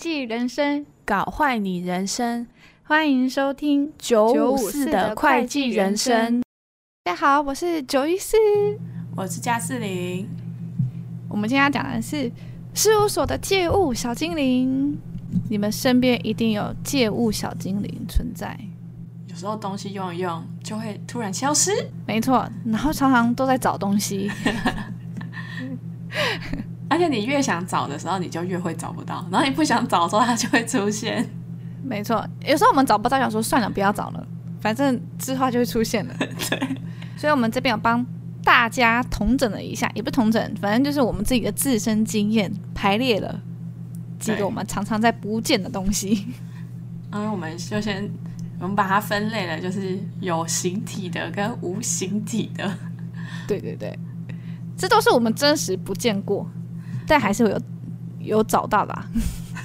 计人生，搞坏你人生。欢迎收听九五四的会计人生。大家好，我是九一四，我是加四零。我们今天要讲的是事务所的借物小精灵。你们身边一定有借物小精灵存在。有时候东西用一用就会突然消失，没错。然后常常都在找东西。而且你越想找的时候，你就越会找不到；然后你不想找的时候，它就会出现。没错，有时候我们找不到，想说算了，不要找了，反正之后就会出现了。对，所以我们这边有帮大家统整了一下，也不同整，反正就是我们自己的自身经验排列了几个我们常常在不见的东西。然 后我们就先，我们把它分类了，就是有形体的跟无形体的。对对对，这都是我们真实不见过。但还是会有有找到的，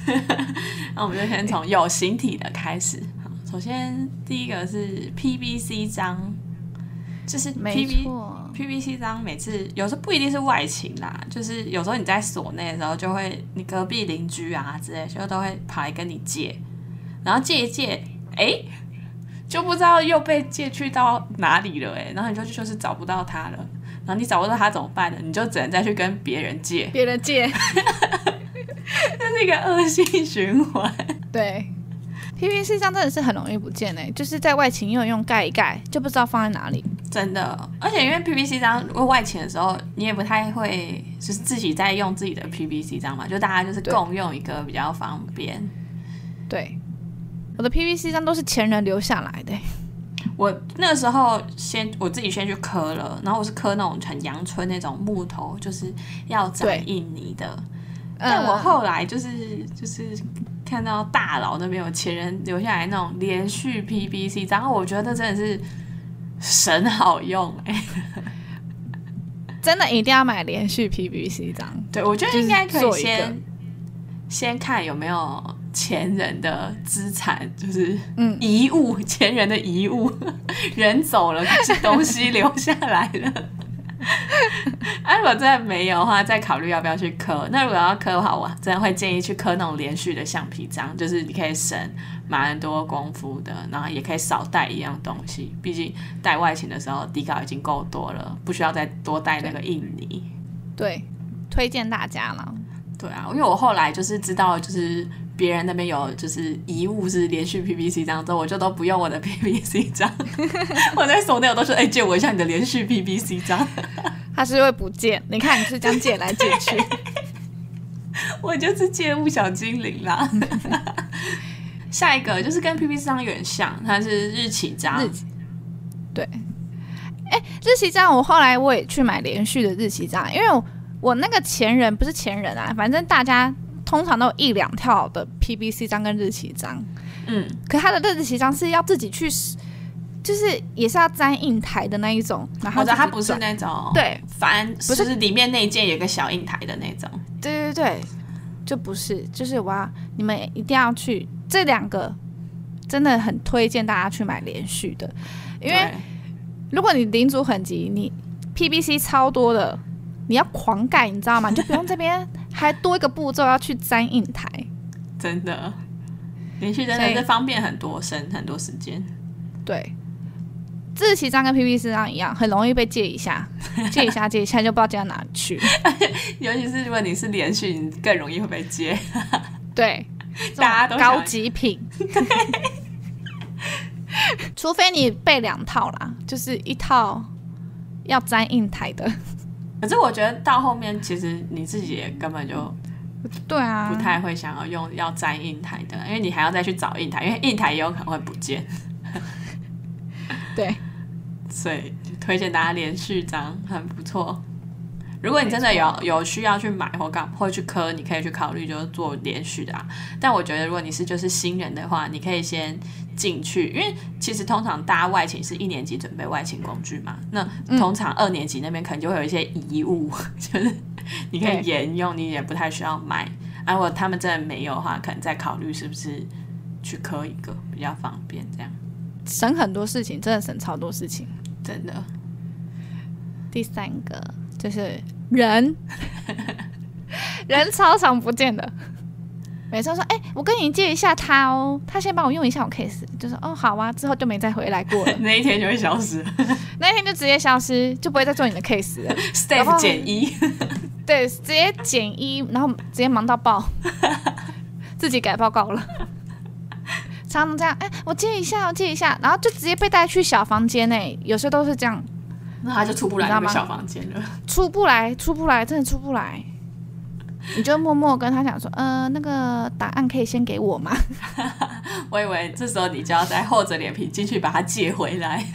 那我们就先从有形体的开始。首先第一个是 PVC 章，就是 PV PVC 章，每次有时候不一定是外勤啦，就是有时候你在所内的时候，就会你隔壁邻居啊之类，就都会跑来跟你借，然后借一借，哎、欸，就不知道又被借去到哪里了、欸，哎，然后你就就是找不到他了。然后你找不到他怎么办呢？你就只能再去跟别人借，别人借，这是一个恶性循环。对，PVC 章真的是很容易不见哎，就是在外勤用用盖一盖，就不知道放在哪里。真的，而且因为 PVC 章，如果外勤的时候，你也不太会就是自己在用自己的 PVC 章嘛，就大家就是共用一个比较方便。对，我的 PVC 章都是前人留下来的。我那个时候先我自己先去刻了，然后我是刻那种很阳春那种木头，就是要粘印泥的。但我后来就是就是看到大佬那边有前人留下来那种连续 PBC 章，然后我觉得真的是神好用哎、欸，真的一定要买连续 PBC 章。对，我觉得应该可以先先看有没有。前人的资产就是嗯遗物，嗯、前人的遗物，人走了，可是东西留下来了。啊，如果真的没有的话，再考虑要不要去刻。那如果要刻的话，我真的会建议去刻那种连续的橡皮章，就是你可以省蛮多功夫的，然后也可以少带一样东西。毕竟带外勤的时候底稿已经够多了，不需要再多带那个印泥。对，推荐大家了。对啊，因为我后来就是知道，就是。别人那边有就是遗物是连续 PVC 章之后，我就都不用我的 PVC 章。我在所内我都说，哎、欸，借我一下你的连续 PVC 章。他是会不借，你看你是这样借来借去。我就是借物小精灵啦。下一个就是跟 PVC 章有点像，它是日期章。对。哎、欸，日期章我后来我也去买连续的日期章，因为我我那个前人不是前人啊，反正大家。通常都有一两套的 PBC 章跟日期章，嗯，可他的日期章是要自己去，就是也是要粘印台的那一种，然后他不是那种对，反正不是。里面那件有个小印台的那种，对对对，就不是，就是我要你们一定要去这两个，真的很推荐大家去买连续的，因为如果你领主很急，你 PBC 超多的。你要狂盖，你知道吗？你就不用这边还多一个步骤要去粘印台，真的，连续真的是方便很多，省很多时间。对，日期章跟 PVC 章一样，很容易被借一下，借一下借一下就不知道借到哪里去。尤其是如果你是连续，你更容易会被借。对，大家都高级品。除非你备两套啦，就是一套要粘印台的。可是我觉得到后面，其实你自己也根本就对啊，不太会想要用要粘印台的，因为你还要再去找印台，因为印台也有可能会不见。对，所以推荐大家连续章很不错。如果你真的有有需要去买或干或去磕，你可以去考虑就是做连续的啊。但我觉得如果你是就是新人的话，你可以先进去，因为其实通常大家外勤是一年级准备外勤工具嘛，那通常二年级那边可能就会有一些遗物，嗯、就是你可以沿用，你也不太需要买。啊，如果他们真的没有的话，可能再考虑是不是去磕一个比较方便，这样省很多事情，真的省超多事情，真的。第三个就是。人，人超常不见的，每次都说，哎、欸，我跟你借一下他哦，他先帮我用一下我 case，就说，哦，好啊，之后就没再回来过了，那一天就会消失，那一天就直接消失，就不会再做你的 case 了。Staff 减一，对，直接减一，然后直接忙到爆，自己改报告了。常常这样，哎、欸，我借一下，我借一下，然后就直接被带去小房间诶，有时候都是这样，那他就出不来那个小房间了，出不来，出不来，真的出不来。你就默默跟他讲说，呃，那个答案可以先给我吗？我以为这时候你就要再厚着脸皮进去把它借回来。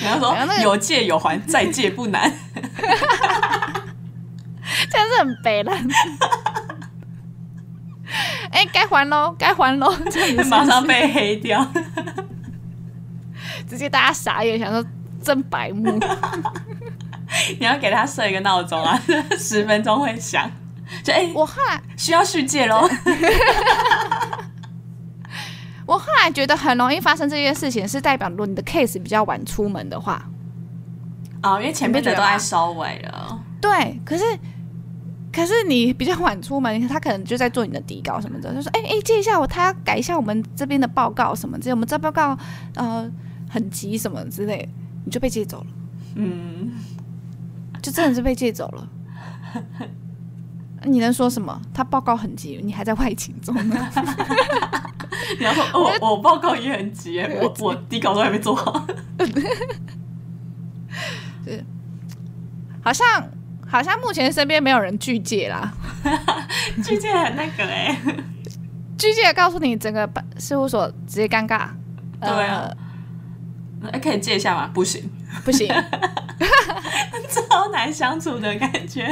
然后说有借有还，再借不难。这样是很悲了。哎、欸，该还喽，该还喽，马上被黑掉。直接大家傻眼，想说真白目。你要给他设一个闹钟啊，十分钟会响。就哎，欸、我后来需要续借喽。我后来觉得很容易发生这件事情，是代表如果你的 case 比较晚出门的话，哦，因为前面的都在收尾了。对，可是可是你比较晚出门，他可能就在做你的底稿什么的，就说哎哎、欸欸，借一下我，他要改一下我们这边的报告什么之类，我们这报告呃很急什么之类，你就被借走了。嗯。就真的是被借走了，你能说什么？他报告很急，你还在外勤中呢。你要说，我 我报告也很急，我我底稿都还没做好。是，好像好像目前身边没有人拒借啦，拒借很那个哎，拒借告诉你整个事务所直接尴尬。对啊，哎，可以借一下吗？不行，不行。超难相处的感觉。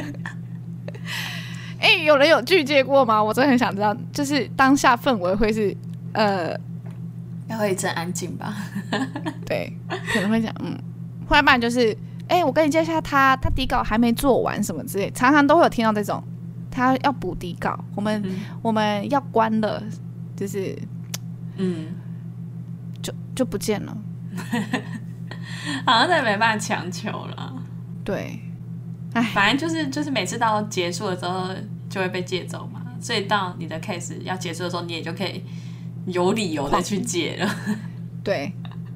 哎、欸，有人有拒借过吗？我真的很想知道，就是当下氛围会是呃，要会一阵安静吧？对，可能会讲嗯，后来不然就是哎、欸，我跟你借一下他，他底稿还没做完什么之类，常常都会有听到这种，他要补底稿，我们、嗯、我们要关了，就是嗯，就就不见了。好像也没办法强求了，对，哎，反正就是就是每次到结束的时候就会被借走嘛，所以到你的 case 要结束的时候，你也就可以有理由的去借了。对，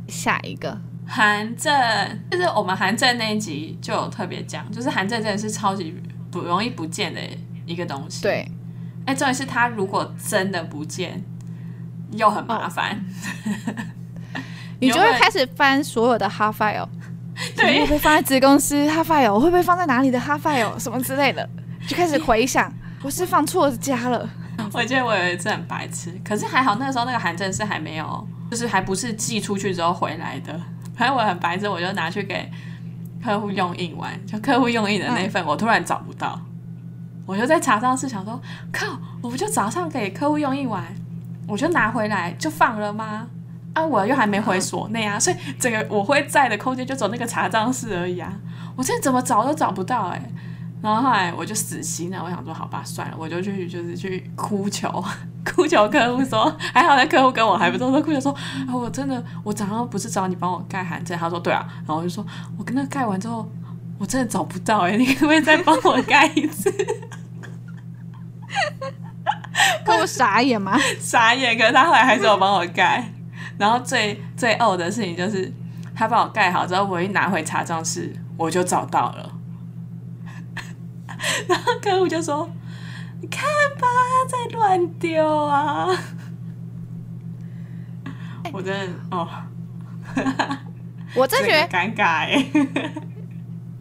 下一个。韩正，就是我们韩正那一集就有特别讲，就是韩正真的是超级不容易不见的一个东西。对，哎，重点是他如果真的不见，又很麻烦。哦 你就会开始翻所有的 hard file，对，会不会放在子公司 hard file？会不会放在哪里的 hard file？什么之类的，就开始回想，我是放错家了。我记得我有一次很白痴，可是还好那个时候那个函证是还没有，就是还不是寄出去之后回来的。反正我很白痴，我就拿去给客户用印完，就客户用印的那份，我突然找不到，我就在查账室想说，靠，我不就早上给客户用印完，我就拿回来就放了吗？啊，我又还没回所内啊，所以整个我会在的空间就走那个查账室而已啊，我这怎么找都找不到哎、欸，然后后来我就死心了，我想说好吧，算了，我就去就是去哭求，哭求客户说，还好那客户跟我还不错，说哭求说，啊，我真的我早上不是找你帮我盖函证，他说对啊，然后我就说我跟他盖完之后，我真的找不到哎、欸，你可不可以再帮我盖一次？客户傻眼吗？傻眼，可是他后来还是有帮我盖。然后最最呕的事情就是，他帮我盖好之后，我一拿回查账室，我就找到了。然后客户就说：“你看吧，在乱丢啊！”我真的哦，我真觉得尴尬哎。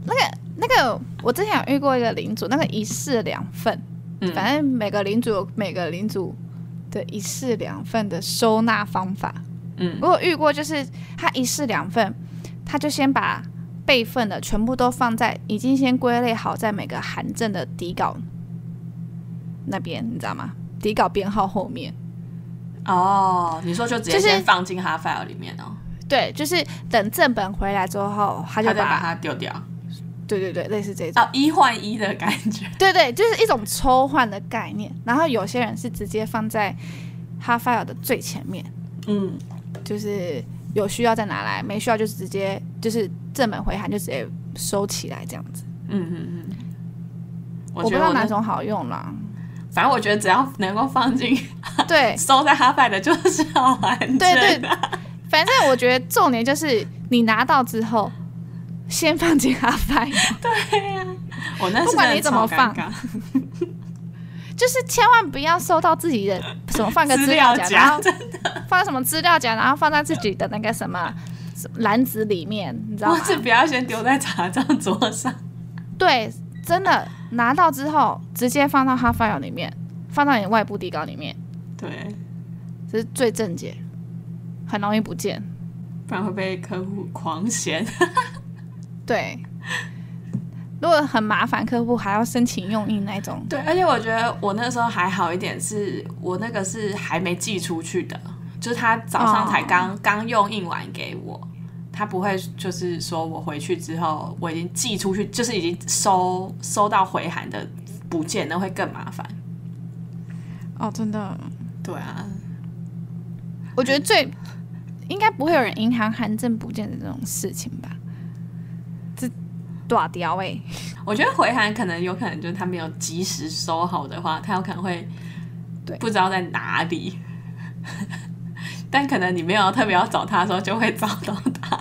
那个那个，我之前有遇过一个领主，那个一式两份，嗯、反正每个领主有每个领主的一式两份的收纳方法。嗯，我有遇过，就是他一式两份，他就先把备份的全部都放在已经先归类好在每个函证的底稿那边，你知道吗？底稿编号后面。哦，你说就直接先放进哈 file 里面哦？对，就是等正本回来之后，他就把它丢掉。对对对，类似这种哦，一换一的感觉。对对，就是一种抽换的概念。然后有些人是直接放在哈 file 的最前面。嗯。就是有需要再拿来，没需要就直接就是正本回函就直接收起来这样子。嗯嗯嗯。我，我不知道哪种好用啦。反正我觉得只要能够放进 对 收在哈拜的，就是好玩。对对，反正我觉得重点就是你拿到之后，先放进哈拜。对呀、啊，我那不管你怎么放，就是千万不要收到自己的什么放个资料夹，然后放什么资料夹，然后放在自己的那个什么篮子里面，你知道吗？是不要先丢在茶账桌上。对。真的拿到之后，直接放到 HEART FILE 里面，放到你外部底稿里面。对，这是最正解，很容易不见，不然会被客户狂嫌。对，如果很麻烦，客户还要申请用印那种。对，而且我觉得我那时候还好一点是，是我那个是还没寄出去的，就是他早上才刚刚、哦、用印完给我。他不会，就是说我回去之后，我已经寄出去，就是已经收收到回函的不见，那会更麻烦。哦，真的？对啊。我觉得最应该不会有人银行函证不见的这种事情吧？这大条哎！我觉得回函可能有可能就是他没有及时收好的话，他有可能会对不知道在哪里。但可能你没有特别要找他的时候，就会找到他。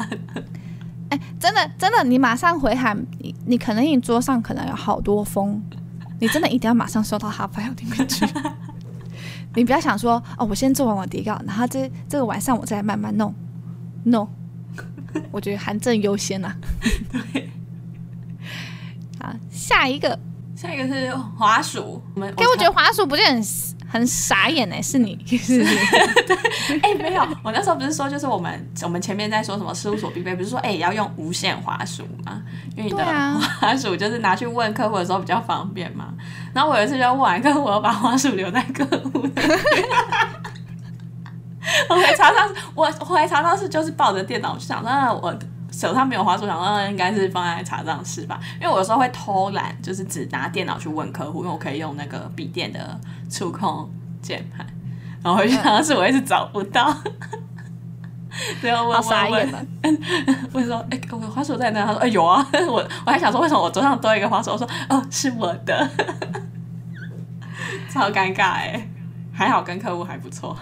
哎、欸，真的真的，你马上回函，你你可能你桌上可能有好多封，你真的一定要马上收到他 file 里面去。你不要想说哦，我先做完我底稿，然后这这个晚上我再慢慢弄。No，我觉得函证优先呐、啊。对。好，下一个，下一个是滑鼠。我们，给我觉得滑鼠不是很。很傻眼哎，是你是不是？对，哎、欸，没有，我那时候不是说，就是我们我们前面在说什么事务所必备，不是说哎、欸、要用无线滑鼠吗？因为你的滑鼠就是拿去问客户的时候比较方便嘛。然后我有一次就问完客户，我要把滑鼠留在客户那边。我回查到，我我回查到是就是抱着电脑去想，那我手上没有滑鼠，想那应该是放在查账室吧。因为我有时候会偷懒，就是只拿电脑去问客户，因为我可以用那个笔电的。触控键盘，然后回去当时我一直找不到，最后问问问，问说：“哎、欸，我的滑鼠在哪？”他说：“哎、欸，有啊。”我我还想说，为什么我桌上多一个滑鼠？我说：“哦，是我的。”超尴尬哎、欸，还好跟客户还不错。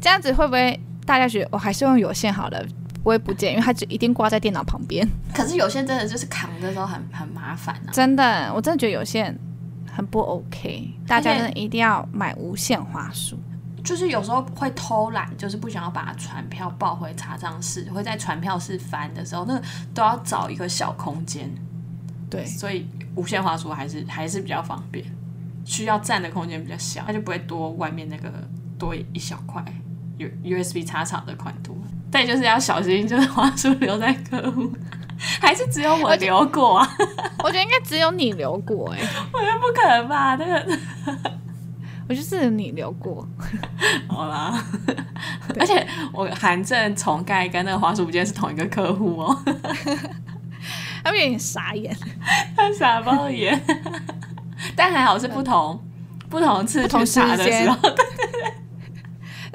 这样子会不会大家觉得我还是用有线好了，不会不见，因为它就一定挂在电脑旁边。可是有线真的就是扛的时候很很麻烦啊！真的，我真的觉得有线。很不 OK，大家真的一定要买无线话术。就是有时候会偷懒，就是不想要把船票抱回查账室，会在船票室翻的时候，那都要找一个小空间。对，所以无线滑鼠还是还是比较方便，需要占的空间比较小，它就不会多外面那个多一小块 U USB 插槽的宽度。但就是要小心，就是花束留在客户。还是只有我留过啊？我觉得应该只有你留过哎、欸，我觉得不可能吧？那个，我觉得是你留过。好啦，而且我韩正重盖跟那个花束不见是同一个客户哦，他们有点傻眼，他傻包眼。但还好是不同不同次去查的时候。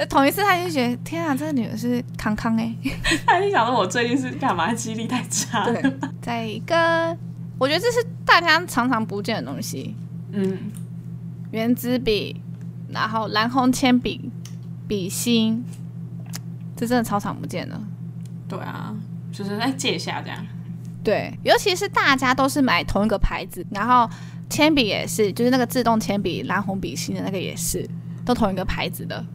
同一次，他就觉得天啊，这个女的是康康哎，他就想说我最近是干嘛？记忆力太差。对，再一个，我觉得这是大家常常不见的东西。嗯，圆珠笔，然后蓝红铅笔、笔芯，这真的超常不见的。对啊，就是在借一下这样。对，尤其是大家都是买同一个牌子，然后铅笔也是，就是那个自动铅笔蓝红笔芯的那个也是，都同一个牌子的。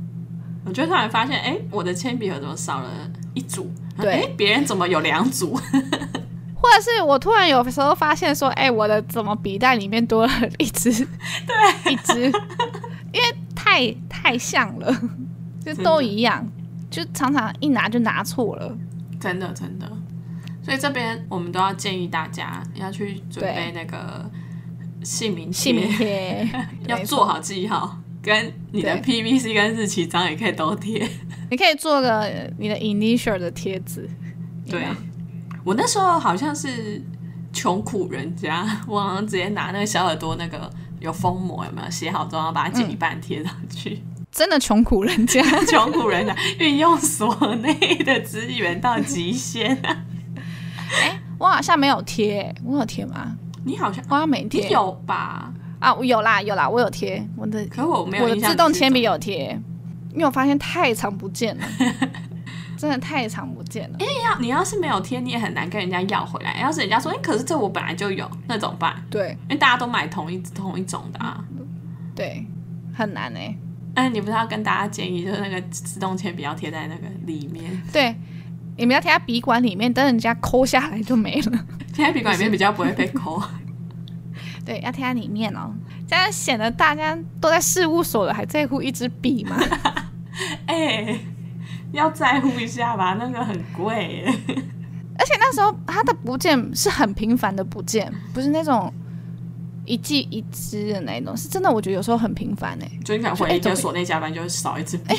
我就突然发现，哎、欸，我的铅笔盒怎么少了一组？对，别人怎么有两组？或者是我突然有时候发现说，哎、欸，我的怎么笔袋里面多了一支？对，一支，因为太太像了，就都一样，就常常一拿就拿错了。真的真的，所以这边我们都要建议大家要去准备那个姓名姓名贴，要做好记号。跟你的 PVC 跟日期章也可以都贴，你可以做个你的 initial 的贴纸。对，我那时候好像是穷苦人家，我好像直接拿那个小耳朵那个有封膜，有没有写好之后，把它剪一半贴上去。嗯、真的穷苦人家，穷苦人家运用所内的资源到极限啊！哎、欸，我好像没有贴，我有贴吗？你好像我好像没贴，有吧？啊，我有啦有啦，我有贴我的，可我没有，我的自动铅笔有贴，因为我发现太长不见了，真的太长不见了。因为要你要是没有贴，你也很难跟人家要回来。要是人家说，哎，可是这我本来就有，那怎么办？对，因为大家都买同一同一种的啊，对，很难哎、欸。哎，你不是要跟大家建议，就是那个自动铅笔要贴在那个里面？对，你们要贴在笔管里面，等人家抠下来就没了。贴在笔管里面比较不会被抠。对，要贴在里面哦，这样显得大家都在事务所了，还在乎一支笔吗？哎、欸，要在乎一下吧，那个很贵。而且那时候它的不见是很频繁的不见，不是那种。一季一支的那种，是真的，我觉得有时候很频繁哎。就你可能回一个所内加班，就会少一支笔。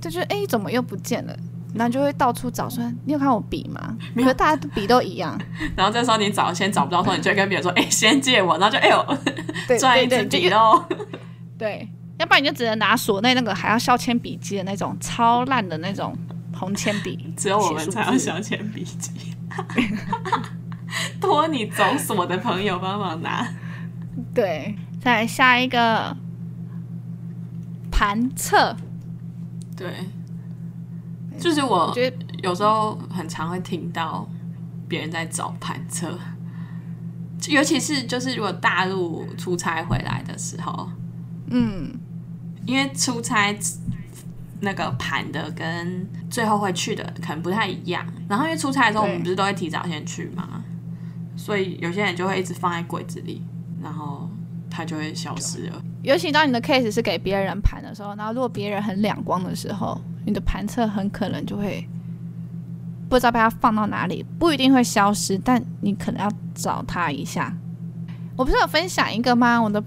就觉得哎，怎么又不见了？然后就会到处找，说你有看我笔吗？没有，大家的笔都一样。然后这时候你找先找不到的时候，你就会跟别人说：“哎，先借我。”然后就哎呦，赚一支笔喽。对，要不然你就只能拿所内那个还要削铅笔机的那种超烂的那种红铅笔。只有我们才要削铅笔机。托你总所的朋友帮忙拿。对，再下一个盘测。对，就是我觉得有时候很常会听到别人在找盘车，尤其是就是如果大陆出差回来的时候，嗯，因为出差那个盘的跟最后会去的可能不太一样，然后因为出差的时候我们不是都会提早先去嘛，所以有些人就会一直放在柜子里。然后它就会消失了。尤其当你的 case 是给别人盘的时候，然后如果别人很两光的时候，你的盘测很可能就会不知道被它放到哪里，不一定会消失，但你可能要找他一下。我不是有分享一个吗？我的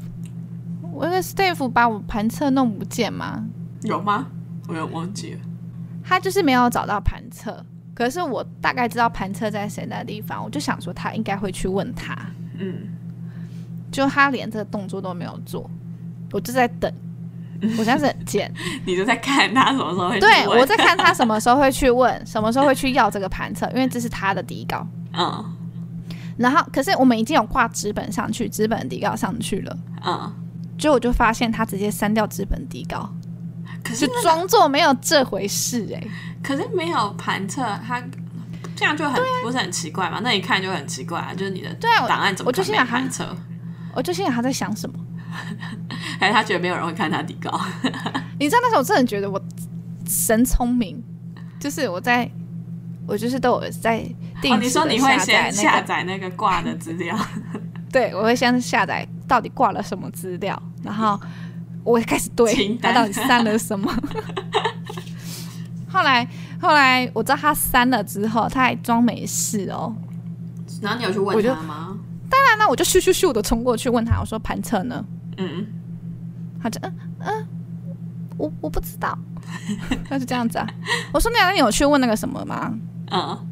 我的 staff 把我盘测弄不见吗？有吗？我有忘记了。他就是没有找到盘测，可是我大概知道盘测在谁的地方，我就想说他应该会去问他。嗯。就他连这个动作都没有做，我就在等。我现在是很贱，你就在看他什么时候会去。对，我在看他什么时候会去问，什么时候会去要这个盘测，因为这是他的底稿。嗯。然后，可是我们已经有挂纸本上去，纸本底稿上去了。嗯。就我就发现他直接删掉纸本底稿，可是装作没有这回事哎、欸。可是没有盘测，他这样就很、啊、不是很奇怪嘛？那一看就很奇怪啊，就是你的档案怎么可能没盘测？我就心想他在想什么，还是他觉得没有人会看他底稿？你知道那时候我真的觉得我神聪明，就是我在，我就是都有在定、那个哦。你说你会先下载那个挂的资料？对，我会先下载到底挂了什么资料，然后我会开始对他到底删了什么。后来后来我知道他删了之后，他还装没事哦。然后你有去问他吗？当然了，我就咻咻咻的冲过去问他，我说盘测呢？嗯，他就嗯嗯，我我不知道，他是这样子啊。我说那你有去问那个什么吗？嗯，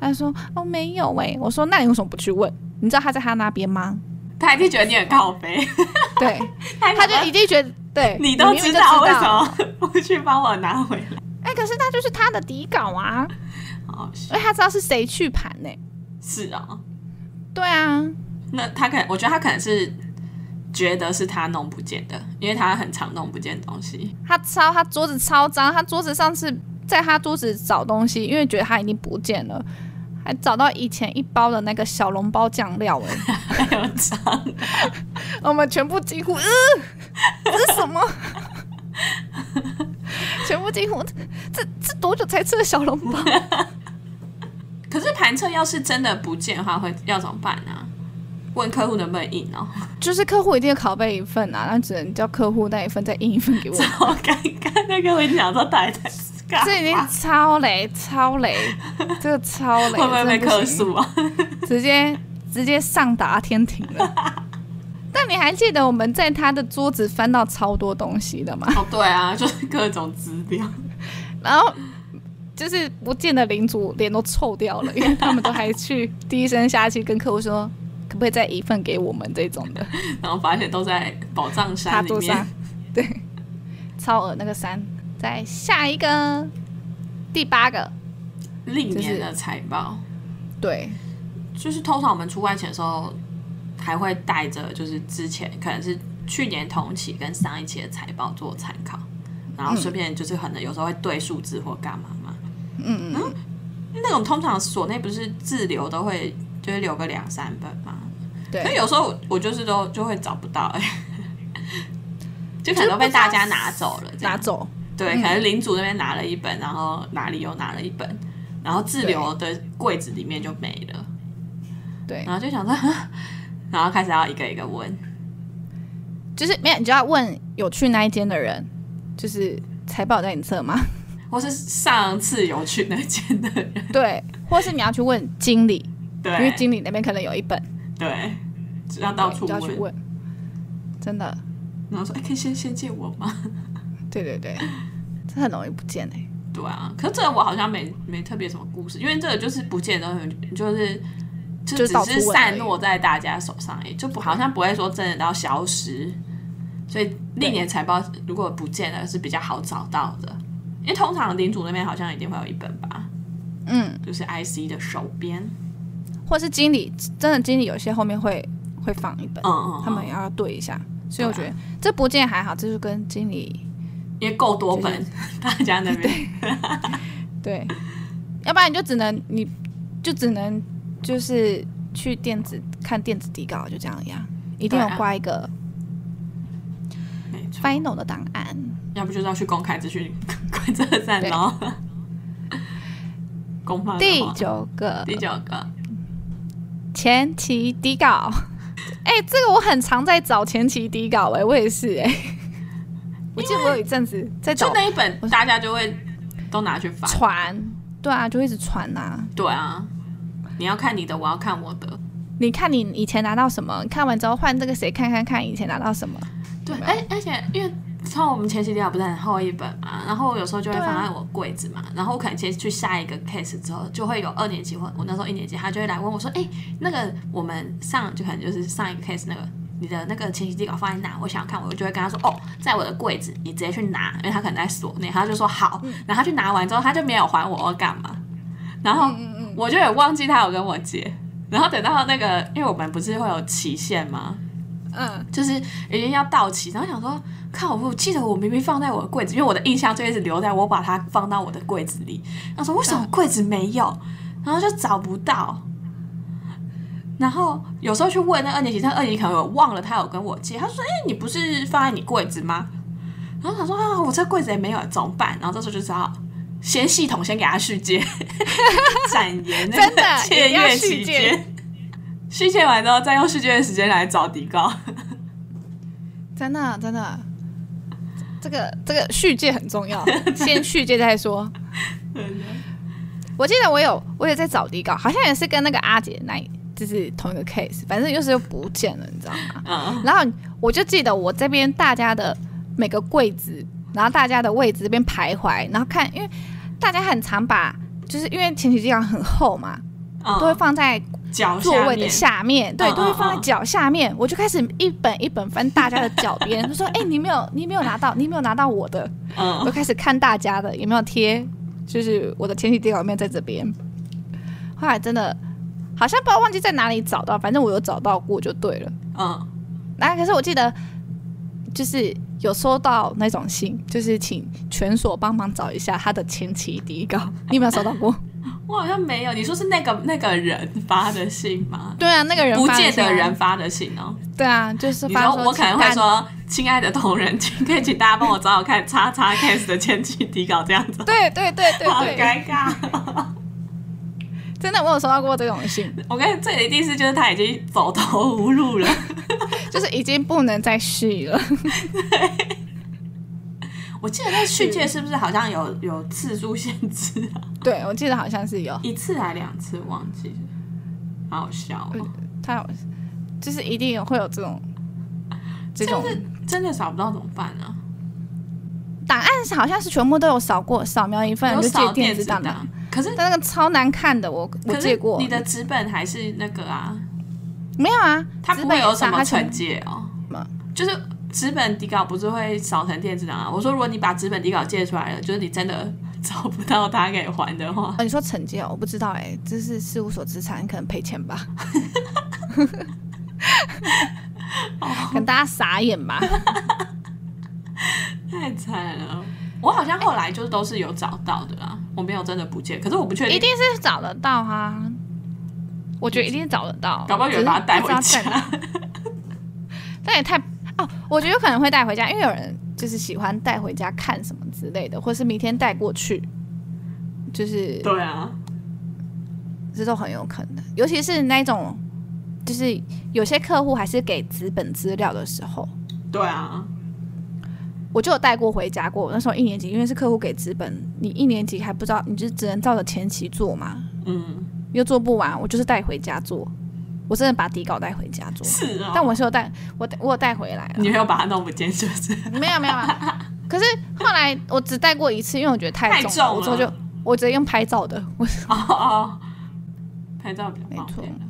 他就说哦没有喂、欸。我说那你为什么不去问？你知道他在他那边吗？他一定觉得你很靠背，对，他就一定觉得对，你都知道为什么不去帮我拿回来？哎、欸，可是那就是他的底稿啊，哦，因为他知道是谁去盘呢、欸？是啊。对啊，那他可能，我觉得他可能是觉得是他弄不见的，因为他很常弄不见东西。他超他桌子超脏，他桌子上次在他桌子找东西，因为觉得他已经不见了，还找到以前一包的那个小笼包酱料哎，还有脏，我们全部惊呼，呃，这是什么？全部惊呼，这这多久才吃的小笼包？可是盘测要是真的不见的话，会要怎么办呢、啊？问客户能不能印哦？就是客户一定要拷贝一份啊，那只能叫客户那一份再印一份给我。超尴尬，那个我讲说大家这已经超雷，超雷，这个超雷，会不会被客诉啊？直接直接上达天庭了。但你还记得我们在他的桌子翻到超多东西的吗？哦，对啊，就是各种资料，然后。就是不见的领主脸都臭掉了，因为他们都还去低声下气跟客户说，可不可以再一份给我们这种的，然后发现都在宝藏山里面。对，超额那个山，在下一个第八个历年的财报。对，就是通常我们出外勤的时候，还会带着就是之前可能是去年同期跟上一期的财报做参考，然后顺便就是可能有时候会对数字或干嘛嘛。嗯嗯。那种通常所内不是自留都会就是留个两三本嘛。对。所以有时候我就是都就会找不到哎、欸，就可能都被大家拿走了，拿走。对，可能领主那边拿了一本，然后哪里又拿了一本，然后自留的柜子里面就没了。对，然后就想说，然后开始要一个一个问，就是没有，你就要问有去那一间的人，就是财报在你这吗？或是上次有去那间的人？对，或是你要去问经理，对，因为经理那边可能有一本，对，只要到处去问，真的。然后说，哎，可以先先借我吗？对对对。这很容易不见哎、欸，对啊，可是这个我好像没没特别什么故事，因为这个就是不见的，就是就只是散落在大家手上，哎，就不好像不会说真的到消失，所以历年财报如果不见了是比较好找到的，因为通常领主那边好像一定会有一本吧，嗯，就是 IC 的手边，或是经理真的经理有些后面会会放一本，嗯嗯，他们也要对一下，所以我觉得这不见还好，这就跟经理。因为够多本，就是、大家那边。对，对，要不然你就只能，你就只能就是去电子看电子底稿，就这样一样，一定要挂一个 final 的档案，要不就是要去公开资讯规则站喽。公放第九个，第九个前期底稿，哎、欸，这个我很常在找前期底稿、欸，哎，我也是、欸，哎。我记得我有一阵子在找，就那一本，大家就会都拿去发传，对啊，就一直传呐、啊。对啊，你要看你的，我要看我的。你看你以前拿到什么？看完之后换这个谁看看看以前拿到什么？对，哎、欸，而且因为像我们前期底稿不是很厚一本嘛，然后有时候就会放在我柜子嘛，啊、然后我可能先去下一个 case 之后，就会有二年级或我那时候一年级，他就会来问我说：“哎、欸，那个我们上就可能就是上一个 case 那个。”你的那个前期底稿放在哪？我想要看，我就会跟他说：“哦，在我的柜子，你直接去拿。”因为他可能在锁内，他就说好。然后他去拿完之后，他就没有还我，我干嘛？然后我就也忘记他有跟我借。然后等到那个，因为我们不是会有期限吗？嗯，就是已经要到期，然后想说，看我，我记得我明明放在我的柜子，因为我的印象就一直留在我把它放到我的柜子里。他说为什么柜子没有？然后就找不到。然后有时候去问那二年级，那二年级可能有忘了他有跟我借，他说：“哎，你不是放在你柜子吗？”然后他说：“啊，我这柜子也没有，怎么办？”然后这时候就知道先系统先给他续借，展延那个借阅期间，续借完之后再用续借的时间来找底稿。真的真的，这个这个续借很重要，先续借再说。我记得我有我也在找底稿，好像也是跟那个阿姐那。就是同一个 case，反正就是又不见了，你知道吗？嗯。然后我就记得我这边大家的每个柜子，然后大家的位置这边徘徊，然后看，因为大家很常把，就是因为前期底稿很厚嘛，嗯、都会放在座位的下面，对，都会放在脚下面。我就开始一本一本翻大家的脚边，就说：“哎、欸，你没有，你没有拿到，你没有拿到我的。”嗯。我开始看大家的有没有贴，就是我的前期底稿有没有在这边。后来真的。好像不知道忘记在哪里找到，反正我有找到过就对了。嗯，那可是我记得就是有收到那种信，就是请全所帮忙找一下他的前期底稿。你有没有收到过？我好像没有。你说是那个那个人发的信吗？对啊，那个人不见的人发的信哦。对啊，就是发说说我可能会说：“亲爱的同仁，请可以请大家帮我找找看叉叉 case 的前期底稿这样子。”对对对对对，好尴尬。真的，我有收到过这种信。我跟你这一定是就是他已经走投无路了，就是已经不能再续了。对，我记得那续借是不是好像有有次数限制啊？对，我记得好像是有一次还两次，忘记了，好好笑哦。太好，就是一定有会有这种 这种，真的扫不到怎么办呢？档案好像是全部都有扫过，扫描一份就借电子档案。可是那个超难看的，我我借过。你的纸本还是那个啊？没有啊，它不会有什么惩戒哦。就是纸本底稿不是会扫成电子档啊？我说如果你把纸本底稿借出来了，就是你真的找不到他给还的话，哦、你说惩戒，我不知道哎、欸，这是事务所资产，你可能赔钱吧？跟大家傻眼吧。太惨了！我好像后来就是都是有找到的啦，我没有真的不见，可是我不确定，一定是找得到哈。我觉得一定是找得到，搞不好有人把它带回家。但也太哦，我觉得有可能会带回家，因为有人就是喜欢带回家看什么之类的，或是明天带过去，就是对啊，这都很有可能。尤其是那种，就是有些客户还是给资本资料的时候，对啊。我就有带过回家过，那时候一年级，因为是客户给资本，你一年级还不知道，你就只能照着前期做嘛。嗯，又做不完，我就是带回家做。我真的把底稿带回家做。是啊、哦，但我是有带，我我有带回来。你没有把它弄不见，是 不是？没有没有。可是后来我只带过一次，因为我觉得太重了，重了，我之后就我直接用拍照的。我哦哦，拍照比较方便。没错。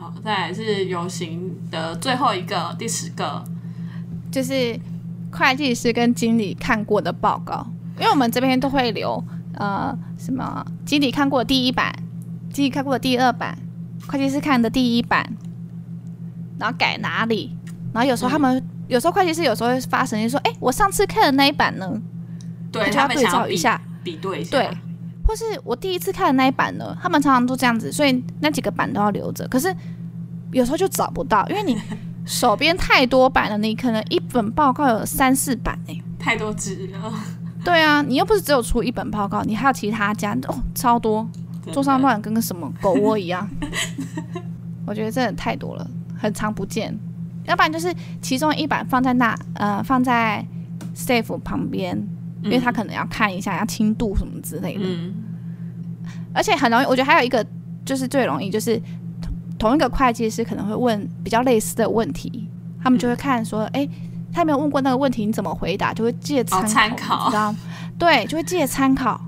好，再来是游行的最后一个第十个，就是。会计师跟经理看过的报告，因为我们这边都会留呃什么经理看过的第一版，经理看过的第二版，会计师看的第一版，然后改哪里，然后有时候他们、嗯、有时候会计师有时候会发神经说，哎，我上次看的那一版呢？对，就要对照一下，比，比对一下，对，或是我第一次看的那一版呢？他们常常都这样子，所以那几个版都要留着。可是有时候就找不到，因为你。手边太多版了，你可能一本报告有三四版哎、欸，太多纸了。对啊，你又不是只有出一本报告，你还有其他家哦，超多，桌上乱跟个什么狗窝一样。我觉得真的太多了，很常不见。要不然就是其中一版放在那，呃，放在 safe 旁边，因为他可能要看一下要轻度什么之类的。嗯。而且很容易，我觉得还有一个就是最容易就是。同一个会计师可能会问比较类似的问题，他们就会看说，哎、嗯，他有没有问过那个问题？你怎么回答？就会借参考，参考，知道？对，就会借参考。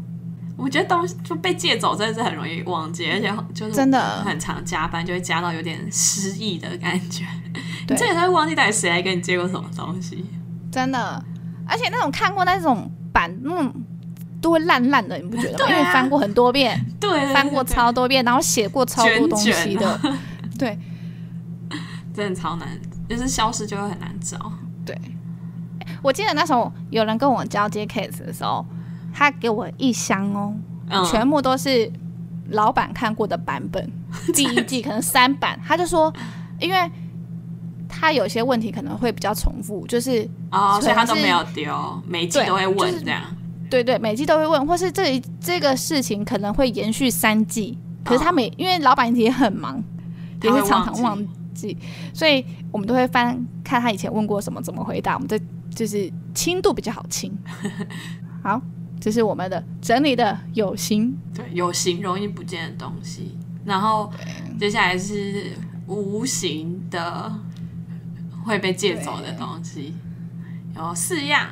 我觉得东西就被借走，真的是很容易忘记，而且就是真的很常加班，就会加到有点失忆的感觉。对，你这也会忘记到底谁来跟你借过什么东西？真的，而且那种看过那种版，那种都会烂烂的，你不觉得吗？啊、因为翻过很多遍，对，翻过超多遍，然后写过超多东西的。卷卷 对，真的超难，就是消失就会很难找。对，我记得那时候有人跟我交接 case 的时候，他给我一箱哦，嗯、全部都是老板看过的版本，第一季可能三版，他就说，因为他有些问题可能会比较重复，就是哦，所以他都没有丢，每季都会问这样。对对，每季都会问，或是这这个事情可能会延续三季，可是他每、哦、因为老板也很忙。也是常常忘记，所以我们都会翻看他以前问过什么，怎么回答。我们这就是轻度比较好轻。好，这是我们的整理的有形，对，有形容易不见的东西。然后接下来是无形的会被借走的东西，有四样。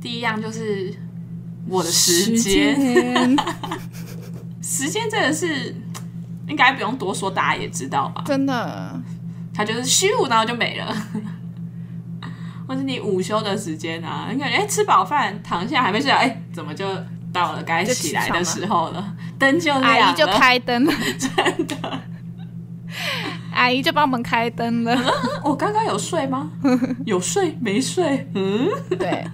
第一样就是我的时间，时间真的是。应该不用多说，大家也知道吧？真的，它就是虚无，然后就没了。或是你午休的时间啊，你感觉哎，吃饱饭躺下还没睡觉，哎，怎么就到了该起来的时候了？灯就亮了，阿姨就开灯了，真的。阿姨就帮我们开灯了。我刚刚有睡吗？有睡没睡？嗯，对。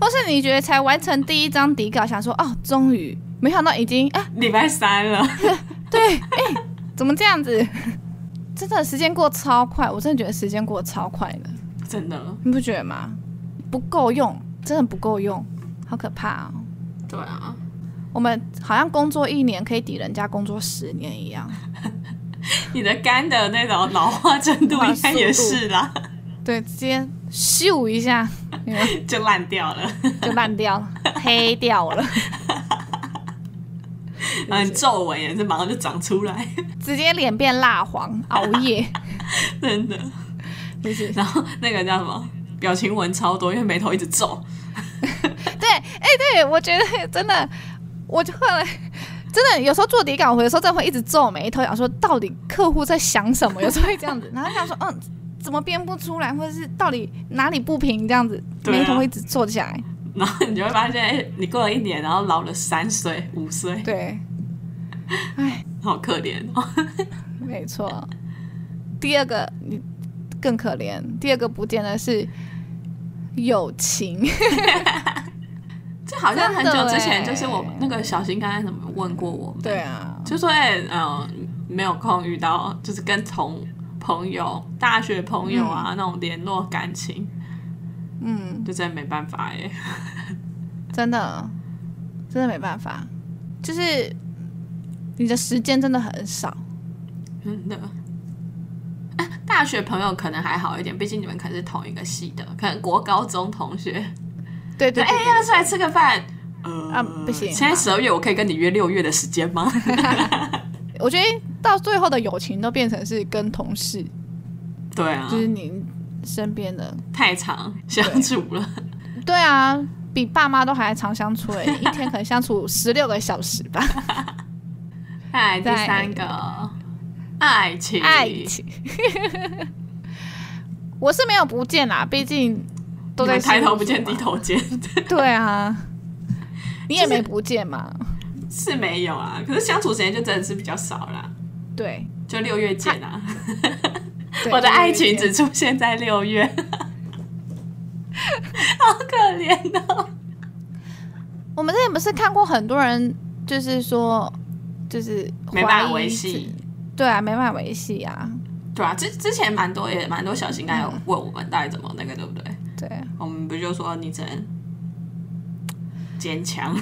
或是你觉得才完成第一张底稿，想说哦，终于，没想到已经啊，礼拜三了。对，哎、欸，怎么这样子？真的时间过超快，我真的觉得时间过超快的，真的，你不觉得吗？不够用，真的不够用，好可怕哦。对啊，我们好像工作一年可以抵人家工作十年一样。你的肝的那种老化程度应该也是啦。对，直接咻一下 就烂掉了，就烂掉了，黑掉了。嗯，皱纹也是马上就长出来，直接脸变蜡黄，熬夜，真的，就是。然后那个叫什么，表情纹超多，因为眉头一直皱。对，哎、欸，对我觉得 真的，我就后来 真的有时候做底稿，我有时候真的会一直皱眉头，想说到底客户在想什么，有时候会这样子，然后想说，嗯，怎么编不出来，或者是到底哪里不平，这样子，眉头会一直皱起来。然后你就会发现，哎，你过了一年，然后老了三岁、五岁。对，哎，好可怜哦。没没错。第二个你更可怜，第二个不见的是友情。这好像很久之前，就是我那个小新刚才怎么问过我们？对啊，就说哎，嗯、没有空遇到，就是跟同朋友、大学朋友啊、嗯、那种联络感情，嗯，就真的没办法哎，真的，真的没办法，就是你的时间真的很少，真的。啊、大学朋友可能还好一点，毕竟你们可能是同一个系的，可能国高中同学。对对，哎，要不要出来吃个饭？呃，啊，不行。现在十二月，我可以跟你约六月的时间吗？我觉得到最后的友情都变成是跟同事。对啊，就是你身边的太长相处了。对，对啊，比爸妈都还常相处，一天可能相处十六个小时吧。来，第三个 爱情，爱情。我是没有不见啦，毕竟。都在抬头不见低头见，对啊，你也没不见嘛，就是，是没有啊，可是相处时间就真的是比较少啦。对，就六月见啊，我的爱情只出现在六月，好可怜哦。我们之前不是看过很多人，就是说，就是没办法维系，对啊，没办法维系啊，对啊，之之前蛮多也蛮多小新该有问我们到底怎么那个，对不对？对，我们不就说你只能坚强、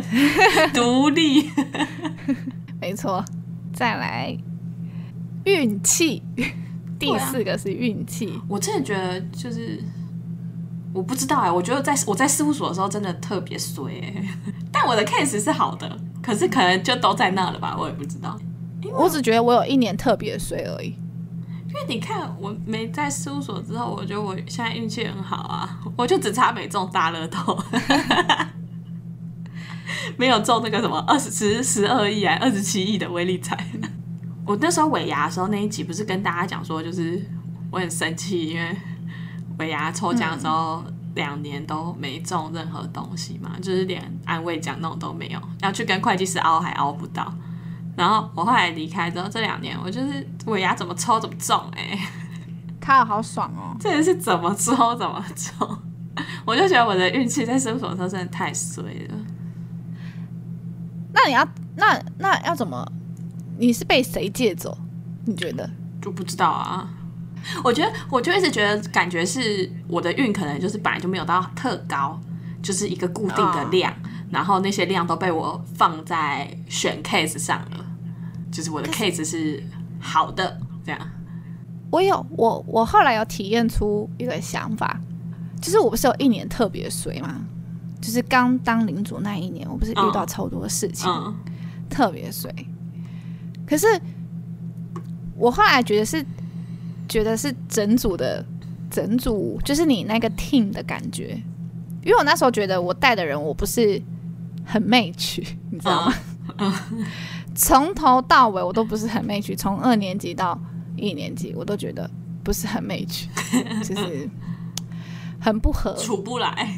独立，没错。再来运气，第四个是运气。我真的觉得就是我不知道哎，我觉得在我在事务所的时候真的特别衰哎，但我的 case 是好的，可是可能就都在那了吧，我也不知道。我只觉得我有一年特别衰而已。因为你看，我没在事务所之后，我觉得我现在运气很好啊，我就只差没中大乐透，没有中那个什么二十十十二亿啊，二十七亿的威力彩。我那时候尾牙的时候那一集不是跟大家讲说，就是我很生气，因为尾牙抽奖的时候两年都没中任何东西嘛，就是连安慰奖那种都没有，要去跟会计师凹还凹不到。然后我后来离开之后，这两年我就是尾牙怎么抽怎么中哎、欸，看了好爽哦！这人是怎么抽怎么中，我就觉得我的运气在事务所的时候真的太衰了。那你要那那要怎么？你是被谁借走？你觉得？就不知道啊。我觉得我就一直觉得感觉是我的运可能就是本来就没有到特高，就是一个固定的量。哦然后那些量都被我放在选 case 上了，就是我的 case 是好的，这样。我有我我后来有体验出一个想法，就是我不是有一年特别衰吗？就是刚当领主那一年，我不是遇到超多事情，嗯嗯、特别衰。可是我后来觉得是觉得是整组的整组，就是你那个 team 的感觉，因为我那时候觉得我带的人我不是。很 match，你知道吗？从、uh, uh, 头到尾我都不是很 match，从二年级到一年级，我都觉得不是很 match，就是很不合，处不来。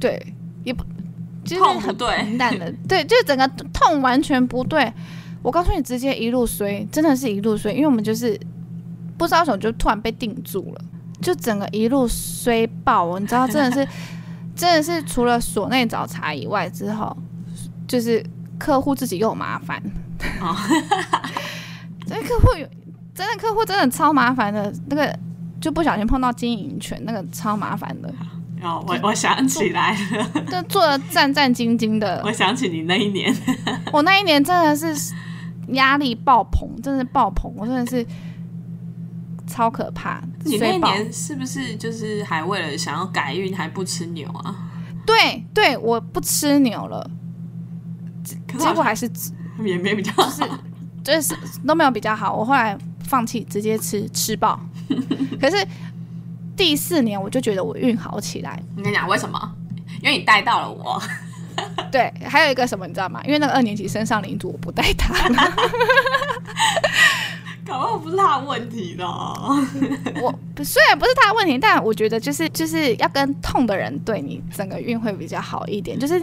对，也不就是很平淡的，对，就是整个痛完全不对。我告诉你，直接一路衰，真的是一路衰，因为我们就是不知道什么，就突然被定住了，就整个一路衰爆，你知道，真的是。真的是除了所内找茬以外之后，就是客户自己又麻烦。哦，真的客户有，真的客户真的超麻烦的，那个就不小心碰到经营权，那个超麻烦的。哦，我我想起来了，就做的战战兢兢的。我想起你那一年，我那一年真的是压力爆棚，真的是爆棚，我真的是。超可怕！你那一年是不是就是还为了想要改运还不吃牛啊？对对，我不吃牛了，结果还是也没比较好，就是就是都没有比较好。我后来放弃，直接吃吃爆。可是第四年我就觉得我运好起来。我跟你讲为什么？因为你带到了我。对，还有一个什么你知道吗？因为那个二年级升上领主，我不带他。搞不好不是他的问题的，我虽然不是他的问题，但我觉得就是就是要跟痛的人对你整个运会比较好一点。就是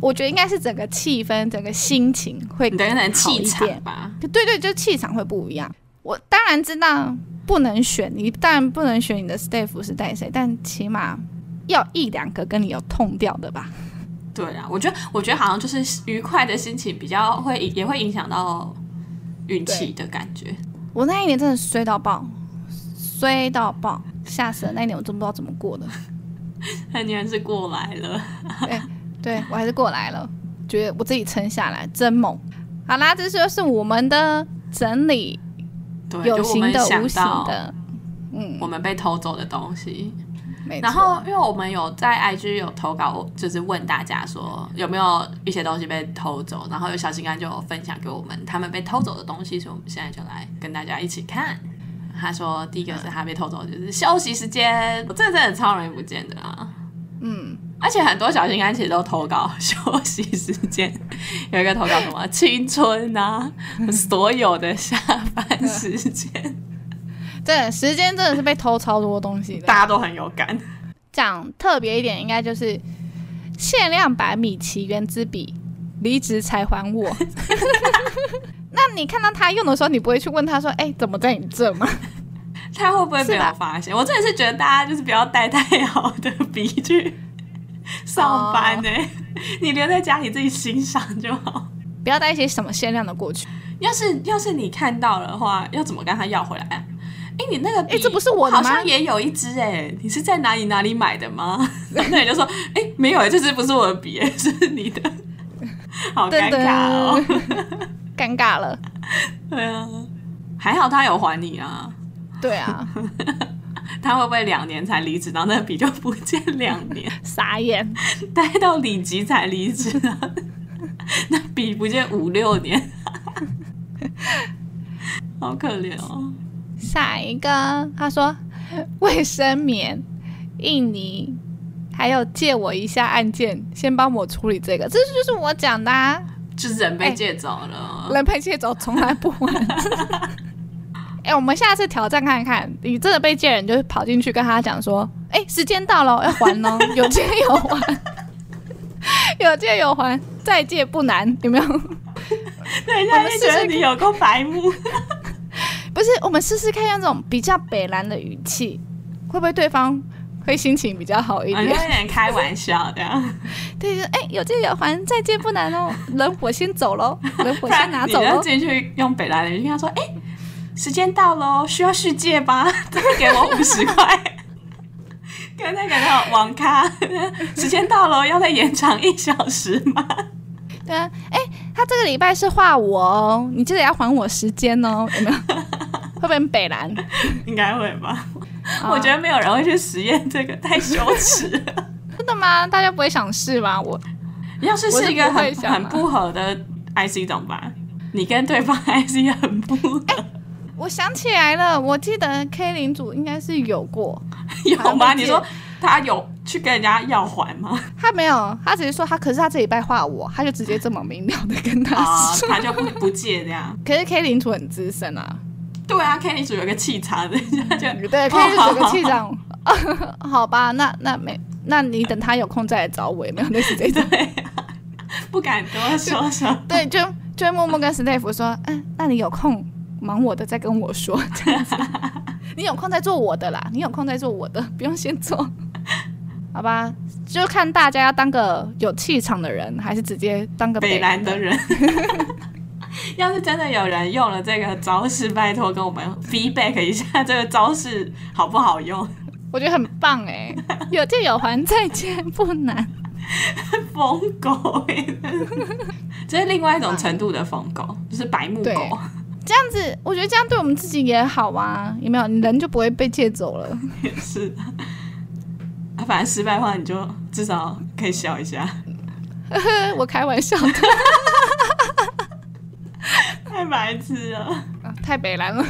我觉得应该是整个气氛、整个心情会好一点气场吧。对对，就气场会不一样。我当然知道不能选，你当然不能选你的 staff 是带谁，但起码要一两个跟你有痛掉的吧。对啊，我觉得我觉得好像就是愉快的心情比较会也会影响到运气的感觉。我那一年真的衰到爆，衰到爆，吓死了！那一年我真不知道怎么过的。那你还是过来了。对，对我还是过来了，觉得我自己撑下来真猛。好啦，这就是我们的整理。有形的、无形的，嗯，我们被偷走的东西。然后，因为我们有在 IG 有投稿，就是问大家说有没有一些东西被偷走，然后有小心肝就有分享给我们他们被偷走的东西，所以我们现在就来跟大家一起看。他说第一个是他被偷走，就是休息时间，我这个真的超容易不见的啊。嗯。而且很多小心肝其实都投稿休息时间，有一个投稿什么青春啊，所有的下班时间，对，时间真的是被偷超多东西的，大家都很有感。讲特别一点，应该就是限量版米奇原子笔，离职才还我。那你看到他用的时候，你不会去问他说：“哎、欸，怎么在你这吗？”他会不会没有发现？我真的是觉得大家就是不要带太好的笔去。上班呢、欸，你留在家里自己欣赏就好，不要带一些什么限量的过去。要是要是你看到的话，要怎么跟他要回来？哎、欸，你那个笔，这不是我的吗？好像也有一支哎、欸，你是在哪里哪里买的吗？那你就说，哎、欸，没有、欸，这支不是我的笔、欸，是你的，好尴尬哦，尴尬了。对啊，还好他有还你啊。对啊。他会不会两年才离职，然后那笔就不见两年？傻眼，待到里级才离职，那笔不见五六年，好可怜哦。下一个，他说卫生棉，印尼，还有借我一下案件，先帮我处理这个，这就是我讲的、啊，就是人被借走了，欸、人被借走从来不还。哎、欸，我们下次挑战看看，你真的被借人，就是跑进去跟他讲说：“哎、欸，时间到了，要还哦，有借有还，有借有还，再借不难，有没有？”对，我们觉得你有够白目。不是，我们试试看用这种比较北蓝的语气，会不会对方会心情比较好一点？有点开玩笑的。对，就哎、欸，有借有还，再借不难哦。人我先走喽，人我先拿走喽。进去用北蓝的语气跟他说：“哎、欸。”时间到喽，需要续借吧？再给我五十块。刚才感到网咖，时间到了，要再延长一小时吗？对啊，哎、欸，他这个礼拜是画我哦，你记得要还我时间哦，有没有？会不会很北蓝？应该会吧。我觉得没有人会去实验这个，太羞耻了。真的吗？大家不会想试吗？我 要是是一个很不很不合的 IC 怎么办？你跟对方 IC 很不合。欸我想起来了，我记得 K 领主应该是有过，有吗？你说他有去跟人家要还吗？他没有，他只是说他，可是他这礼拜画我，他就直接这么明了的跟他说，哦、他就不不借这样。可是 K 领主很资深啊，对啊，K 领主有个气场，人家就对 K 领主有个气场。好吧，那那没，那你等他有空再来找我，有没有类似这种？不敢多说说，对，就就默默跟 Steve 说，嗯，那你有空。忙我的再跟我说这样子，你有空再做我的啦，你有空再做我的，不用先做，好吧？就看大家要当个有气场的人，还是直接当个北蓝的人。要是真的有人用了这个招式，拜托跟我们 feedback 一下，这个招式好不好用？我觉得很棒哎，有借有还，再借不难。疯狗哎，这是另外一种程度的疯狗，就是白目狗。这样子，我觉得这样对我们自己也好啊，有没有？你人就不会被借走了。也是啊，反正失败的话，你就至少可以笑一下。我开玩笑的，太白痴了，啊、太北蓝了。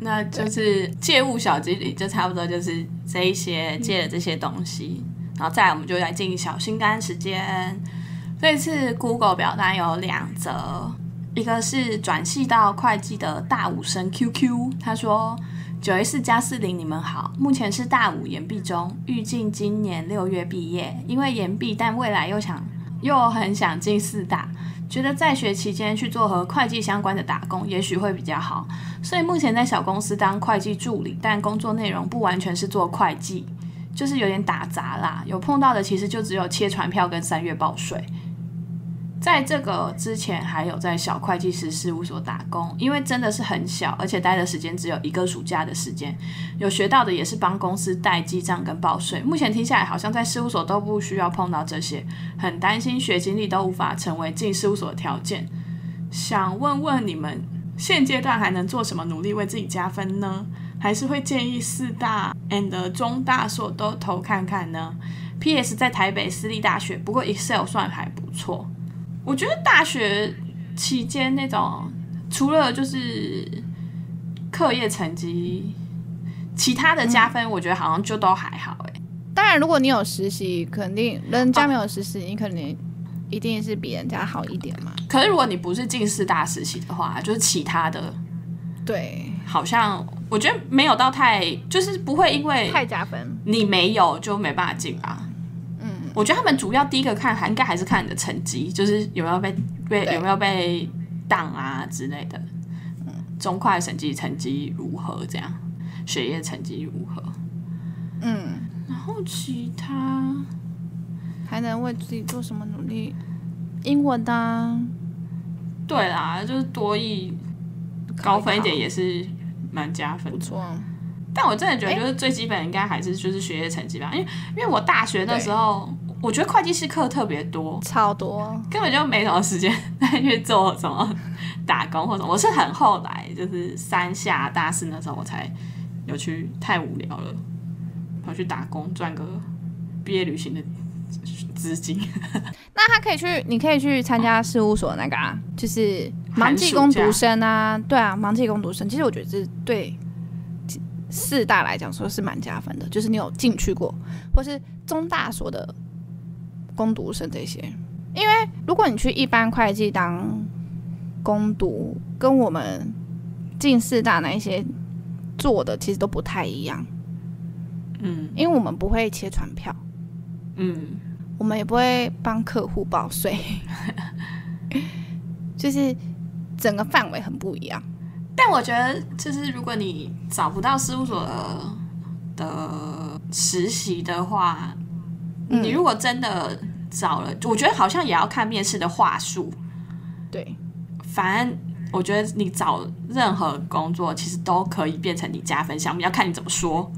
那就是借物小经理，就差不多就是这一些借的这些东西，嗯、然后再来我们就来进小心肝时间。这一次 Google 表单有两则。一个是转系到会计的大武生 QQ，他说：“九 S 加四零，你们好，目前是大五研毕中，预计今年六月毕业。因为研毕，但未来又想又很想进四大，觉得在学期间去做和会计相关的打工，也许会比较好。所以目前在小公司当会计助理，但工作内容不完全是做会计，就是有点打杂啦。有碰到的其实就只有切传票跟三月报税。在这个之前，还有在小会计师事务所打工，因为真的是很小，而且待的时间只有一个暑假的时间。有学到的也是帮公司代记账跟报税。目前听下来，好像在事务所都不需要碰到这些，很担心学经历都无法成为进事务所的条件。想问问你们，现阶段还能做什么努力为自己加分呢？还是会建议四大 and 中大所都投看看呢？P.S. 在台北私立大学，不过 Excel 算还不错。我觉得大学期间那种，除了就是课业成绩，其他的加分，我觉得好像就都还好哎、嗯。当然，如果你有实习，肯定人家没有实习，你肯定一定是比人家好一点嘛。可是如果你不是进四大实习的话，就是其他的，对，好像我觉得没有到太，就是不会因为太加分，你没有就没办法进吧。我觉得他们主要第一个看还应该还是看你的成绩，就是有没有被被有没有被挡啊之类的。嗯，中快成绩成绩如何？这样，学业成绩如何？嗯，然后其他还能为自己做什么努力？英文的啊，对啦，就是多一高分一点也是蛮加分的。不错。但我真的觉得，就是最基本应该还是就是学业成绩吧，因为因为我大学的时候。我觉得会计师课特别多，超多，根本就没什么时间再去做什么打工或者什么。我是很后来，就是三下大四那时候，我才有去，太无聊了，跑去打工赚个毕业旅行的资金。那他可以去，你可以去参加事务所那个啊，就是盲记工读生啊，对啊，盲记工读生。其实我觉得这对四大来讲说是蛮加分的，就是你有进去过，或是中大所的。工读生这些，因为如果你去一般会计当攻读，跟我们进四大那一些做的其实都不太一样。嗯，因为我们不会切传票，嗯，我们也不会帮客户报税，就是整个范围很不一样。但我觉得，就是如果你找不到事务所的，的实习的话。你如果真的找了，我觉得好像也要看面试的话术。对，反正我觉得你找任何工作，其实都可以变成你加分项目，要看你怎么说。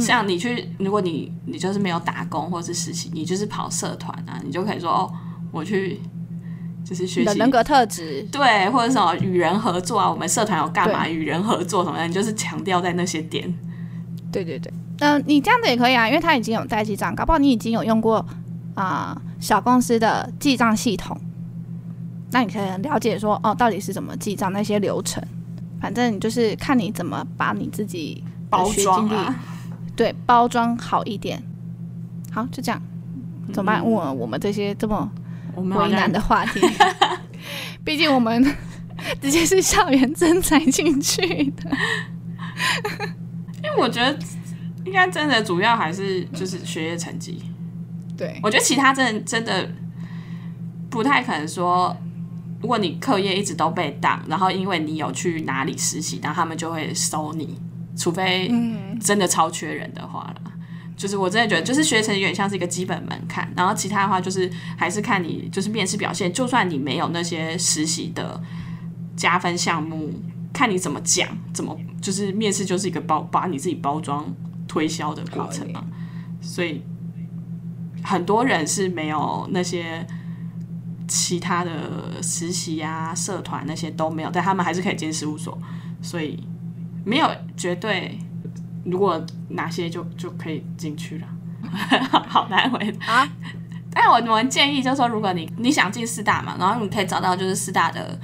像你去，如果你你就是没有打工或是实习，你就是跑社团啊，你就可以说哦，我去就是学习人格特质，对，或者什么与人合作啊，我们社团有干嘛与人合作什么的，你就是强调在那些点。对对对。嗯、呃，你这样子也可以啊，因为他已经有代记账，搞不好你已经有用过啊、呃、小公司的记账系统，那你可以了解说哦，到底是怎么记账那些流程，反正就是看你怎么把你自己包装啊，对，包装好一点。好，就这样，怎么办？问我，我们这些这么为难的话题，毕竟我们 直接是校园征才进去的，因为我觉得。应该真的主要还是就是学业成绩，对，我觉得其他真的真的不太可能说，如果你课业一直都被挡，然后因为你有去哪里实习，然后他们就会收你，除非真的超缺人的话了。嗯、就是我真的觉得，就是学业成绩有点像是一个基本门槛，然后其他的话就是还是看你就是面试表现，就算你没有那些实习的加分项目，看你怎么讲，怎么就是面试就是一个包把你自己包装。推销的过程嘛，所以很多人是没有那些其他的实习啊、社团那些都没有，但他们还是可以进事务所，所以没有绝对，如果哪些就就可以进去了，好难回答。但我我们建议就是说，如果你你想进四大嘛，然后你可以找到就是四大的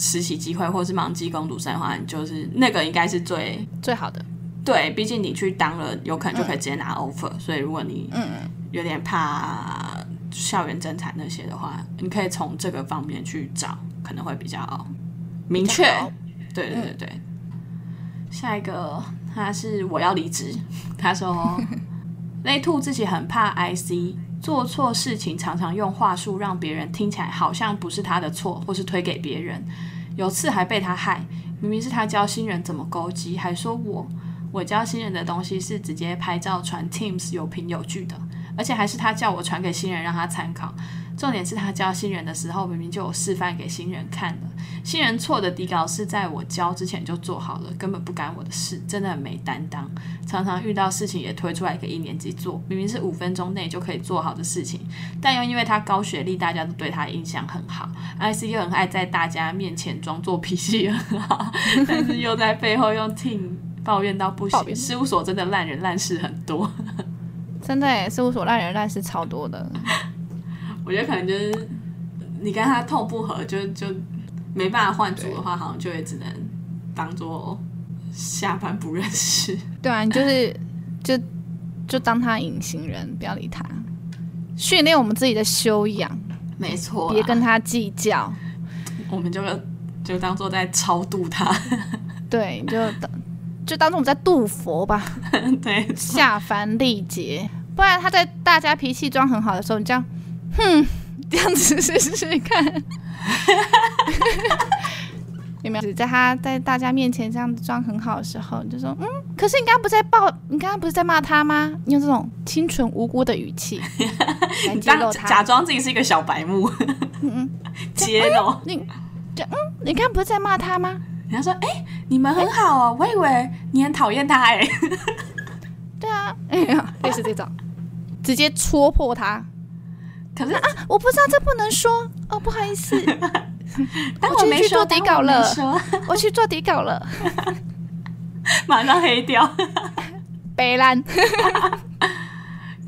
实习机会，或是忙记工读生的话，就是那个应该是最最好的。对，毕竟你去当了，有可能就可以直接拿 offer，嗯。所以如果你有点怕校园征才那些的话，你可以从这个方面去找，可能会比较明确。对对对对。嗯、下一个他是我要离职，他说 雷兔自己很怕 IC，做错事情常常用话术让别人听起来好像不是他的错，或是推给别人。有次还被他害，明明是他教新人怎么勾机，还说我我教新人的东西是直接拍照传 Teams 有凭有据的，而且还是他叫我传给新人让他参考。重点是他教新人的时候，明明就有示范给新人看了。新人错的底稿是在我教之前就做好了，根本不干我的事，真的很没担当。常常遇到事情也推出来给一年级做，明明是五分钟内就可以做好的事情，但又因为他高学历，大家都对他印象很好。IC 又很爱在大家面前装作脾气很好，但是又在背后用 team 抱怨到不行。事务所真的烂人烂事很多，真的耶，事务所烂人烂事超多的。我觉得可能就是你跟他痛不合，就就没办法换组的话，好像就也只能当做下班不认识。对啊，你就是就就当他隐形人，不要理他。训练我们自己的修养，没错，别跟他计较。我们就就当做在超度他。对，就当就当做我们在度佛吧。对，下凡历劫，不然他在大家脾气装很好的时候，你这样。哼，这样子试试看，有没有？在他在大家面前这样子装很好的时候，你就说嗯，可是你刚刚不是在抱，你刚刚不是在骂他吗？你用这种清纯无辜的语气来揭露他，假装自己是一个小白目，嗯嗯，揭露你，就嗯，你刚刚不是在骂他吗？人家说，哎、欸，你们很好哦，我以为你很讨厌他哎，对啊，哎呀，类似这种，直接戳破他。可是啊，我不知道这不能说哦，不好意思。但我去做底稿了，我去做底稿了，马上黑掉，白烂。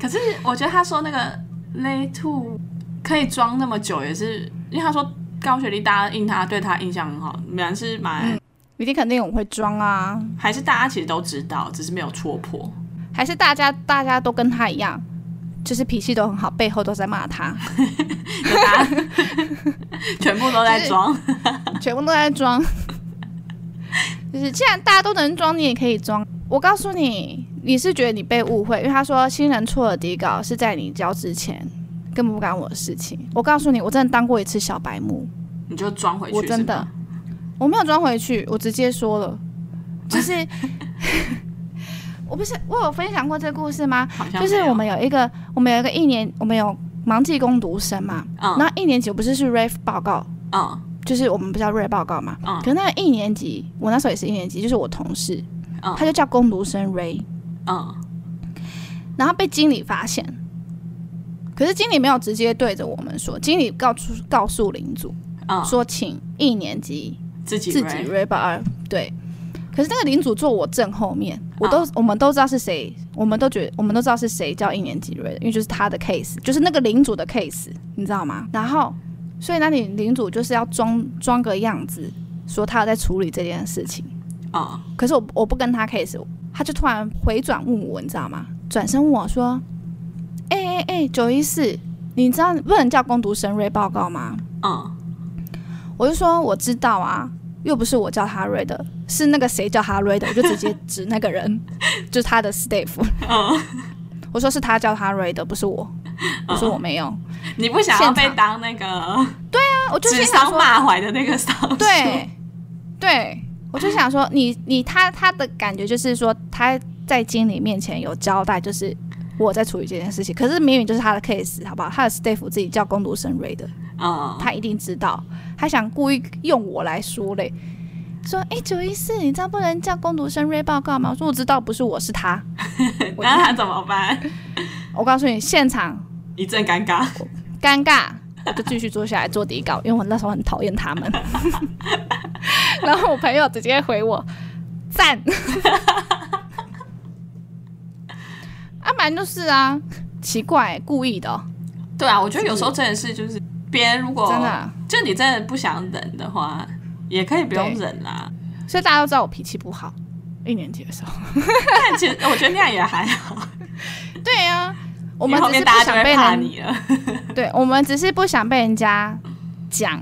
可是我觉得他说那个 Lay Two 可以装那么久，也是因为他说高学历，大家印他对他印象很好，蛮是蛮，一定肯定我会装啊。还是大家其实都知道，只是没有戳破，还是大家大家都跟他一样。就是脾气都很好，背后都在骂他，他 全部都在装，就是，全部都在装。就是既然大家都能装，你也可以装。我告诉你，你是觉得你被误会，因为他说新人错了底稿是在你交之前，根本不干我的事情。我告诉你，我真的当过一次小白目，你就装回去。我真的，我没有装回去，我直接说了，就是。我不是我有分享过这个故事吗？就是我们有一个，我们有一个一年，我们有盲记工读生嘛。嗯。然后一年级我不是是 RAVE 报告，嗯，就是我们不叫 RAVE 报告嘛。嗯。可是那个一年级，我那时候也是一年级，就是我同事，嗯，他就叫工读生 Ray，嗯。然后被经理发现，可是经理没有直接对着我们说，经理告诉告诉领主，嗯，说请一年级自己自己 RAVE 报二，对。可是那个领主坐我正后面，我都、oh. 我们都知道是谁，我们都觉得我们都知道是谁叫一年级瑞的，因为就是他的 case，就是那个领主的 case，你知道吗？然后，所以那里领主就是要装装个样子，说他有在处理这件事情啊。Oh. 可是我我不跟他 case，他就突然回转问我，你知道吗？转身问我说：“哎哎哎，九一四，你知道不能叫攻读生瑞报告吗？”嗯，oh. 我就说我知道啊。又不是我叫他瑞的，是那个谁叫他瑞的，我就直接指那个人，就是他的 staff。我说是他叫他瑞的，不是我。我说我没有。你不想要被当那个？对啊，我就指桑骂槐的那个扫。对，对，我就想说，你你他他的感觉就是说他在经理面前有交代，就是我在处理这件事情。可是明明就是他的 case，好不好？他的 staff 自己叫攻读生瑞的，啊，他一定知道。他想故意用我来说嘞，说哎九一四，你知道不能叫攻读生 Ray 报告吗？我说我知道，不是我是他，那他怎么办？我告诉你，现场一阵尴尬，尴尬，我就继续坐下来做底稿，因为我那时候很讨厌他们。然后我朋友直接回我赞，阿蛮就是啊，奇怪，故意的哦。对啊，我觉得有时候真的是就是。别人如果真的就你真的不想忍的话，也可以不用忍啦。所以大家都知道我脾气不好，一年级的时候。但其实 我觉得那样也还好。对呀、啊，我们只是不想被人你了。对，我们只是不想被人家讲，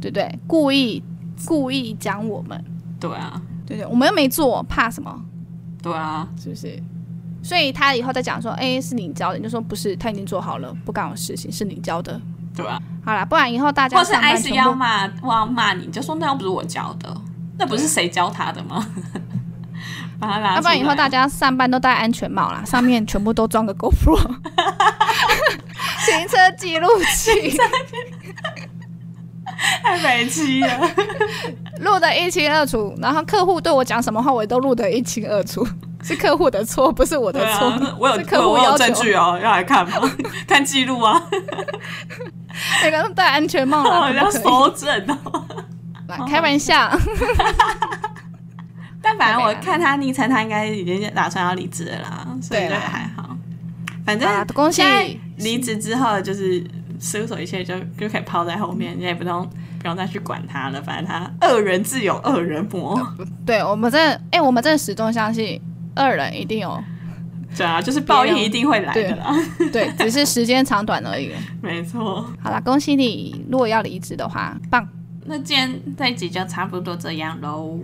对不对？故意故意讲我们。对啊，对对，我们又没做，怕什么？对啊，是不是？所以他以后再讲说，哎、欸，是你教的，你就说不是，他已经做好了，不干我事情，是你教的，对吧？好啦，不然以后大家或是 S 要骂，我要骂你，就说那又不是我教的，那不是谁教他的吗？把他拿，要不然以后大家上班都戴安全帽啦，上面全部都装个 GoPro，行车记录器，太北七了，录得一清二楚。然后客户对我讲什么话，我也都录得一清二楚。是客户的错，不是我的错。啊、我有客户要证据哦，要来看吗？看记录啊。那个戴安全帽了，要搜证哦。来开玩笑。但反正我看他昵称，他应该已经打算要离职了啦，所以就还好。反正恭喜离职之后，就是事务所一切就就可以抛在后面，你也不用不用再去管他了。反正他恶人自有恶人磨。对我们这哎、欸，我们这始终相信恶人一定有。对啊，就是报应一定会来的啦。对，只是时间长短而已。没错。好了，恭喜你！如果要离职的话，棒。那今天这一集就差不多这样喽。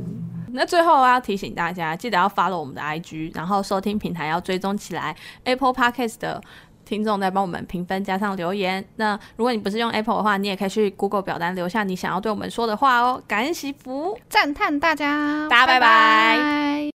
那最后要提醒大家，记得要 follow 我们的 IG，然后收听平台要追踪起来。Apple Podcast 的听众在帮我们评分加上留言。那如果你不是用 Apple 的话，你也可以去 Google 表单留下你想要对我们说的话哦。感恩惜福，赞叹大家，大家拜拜。拜拜。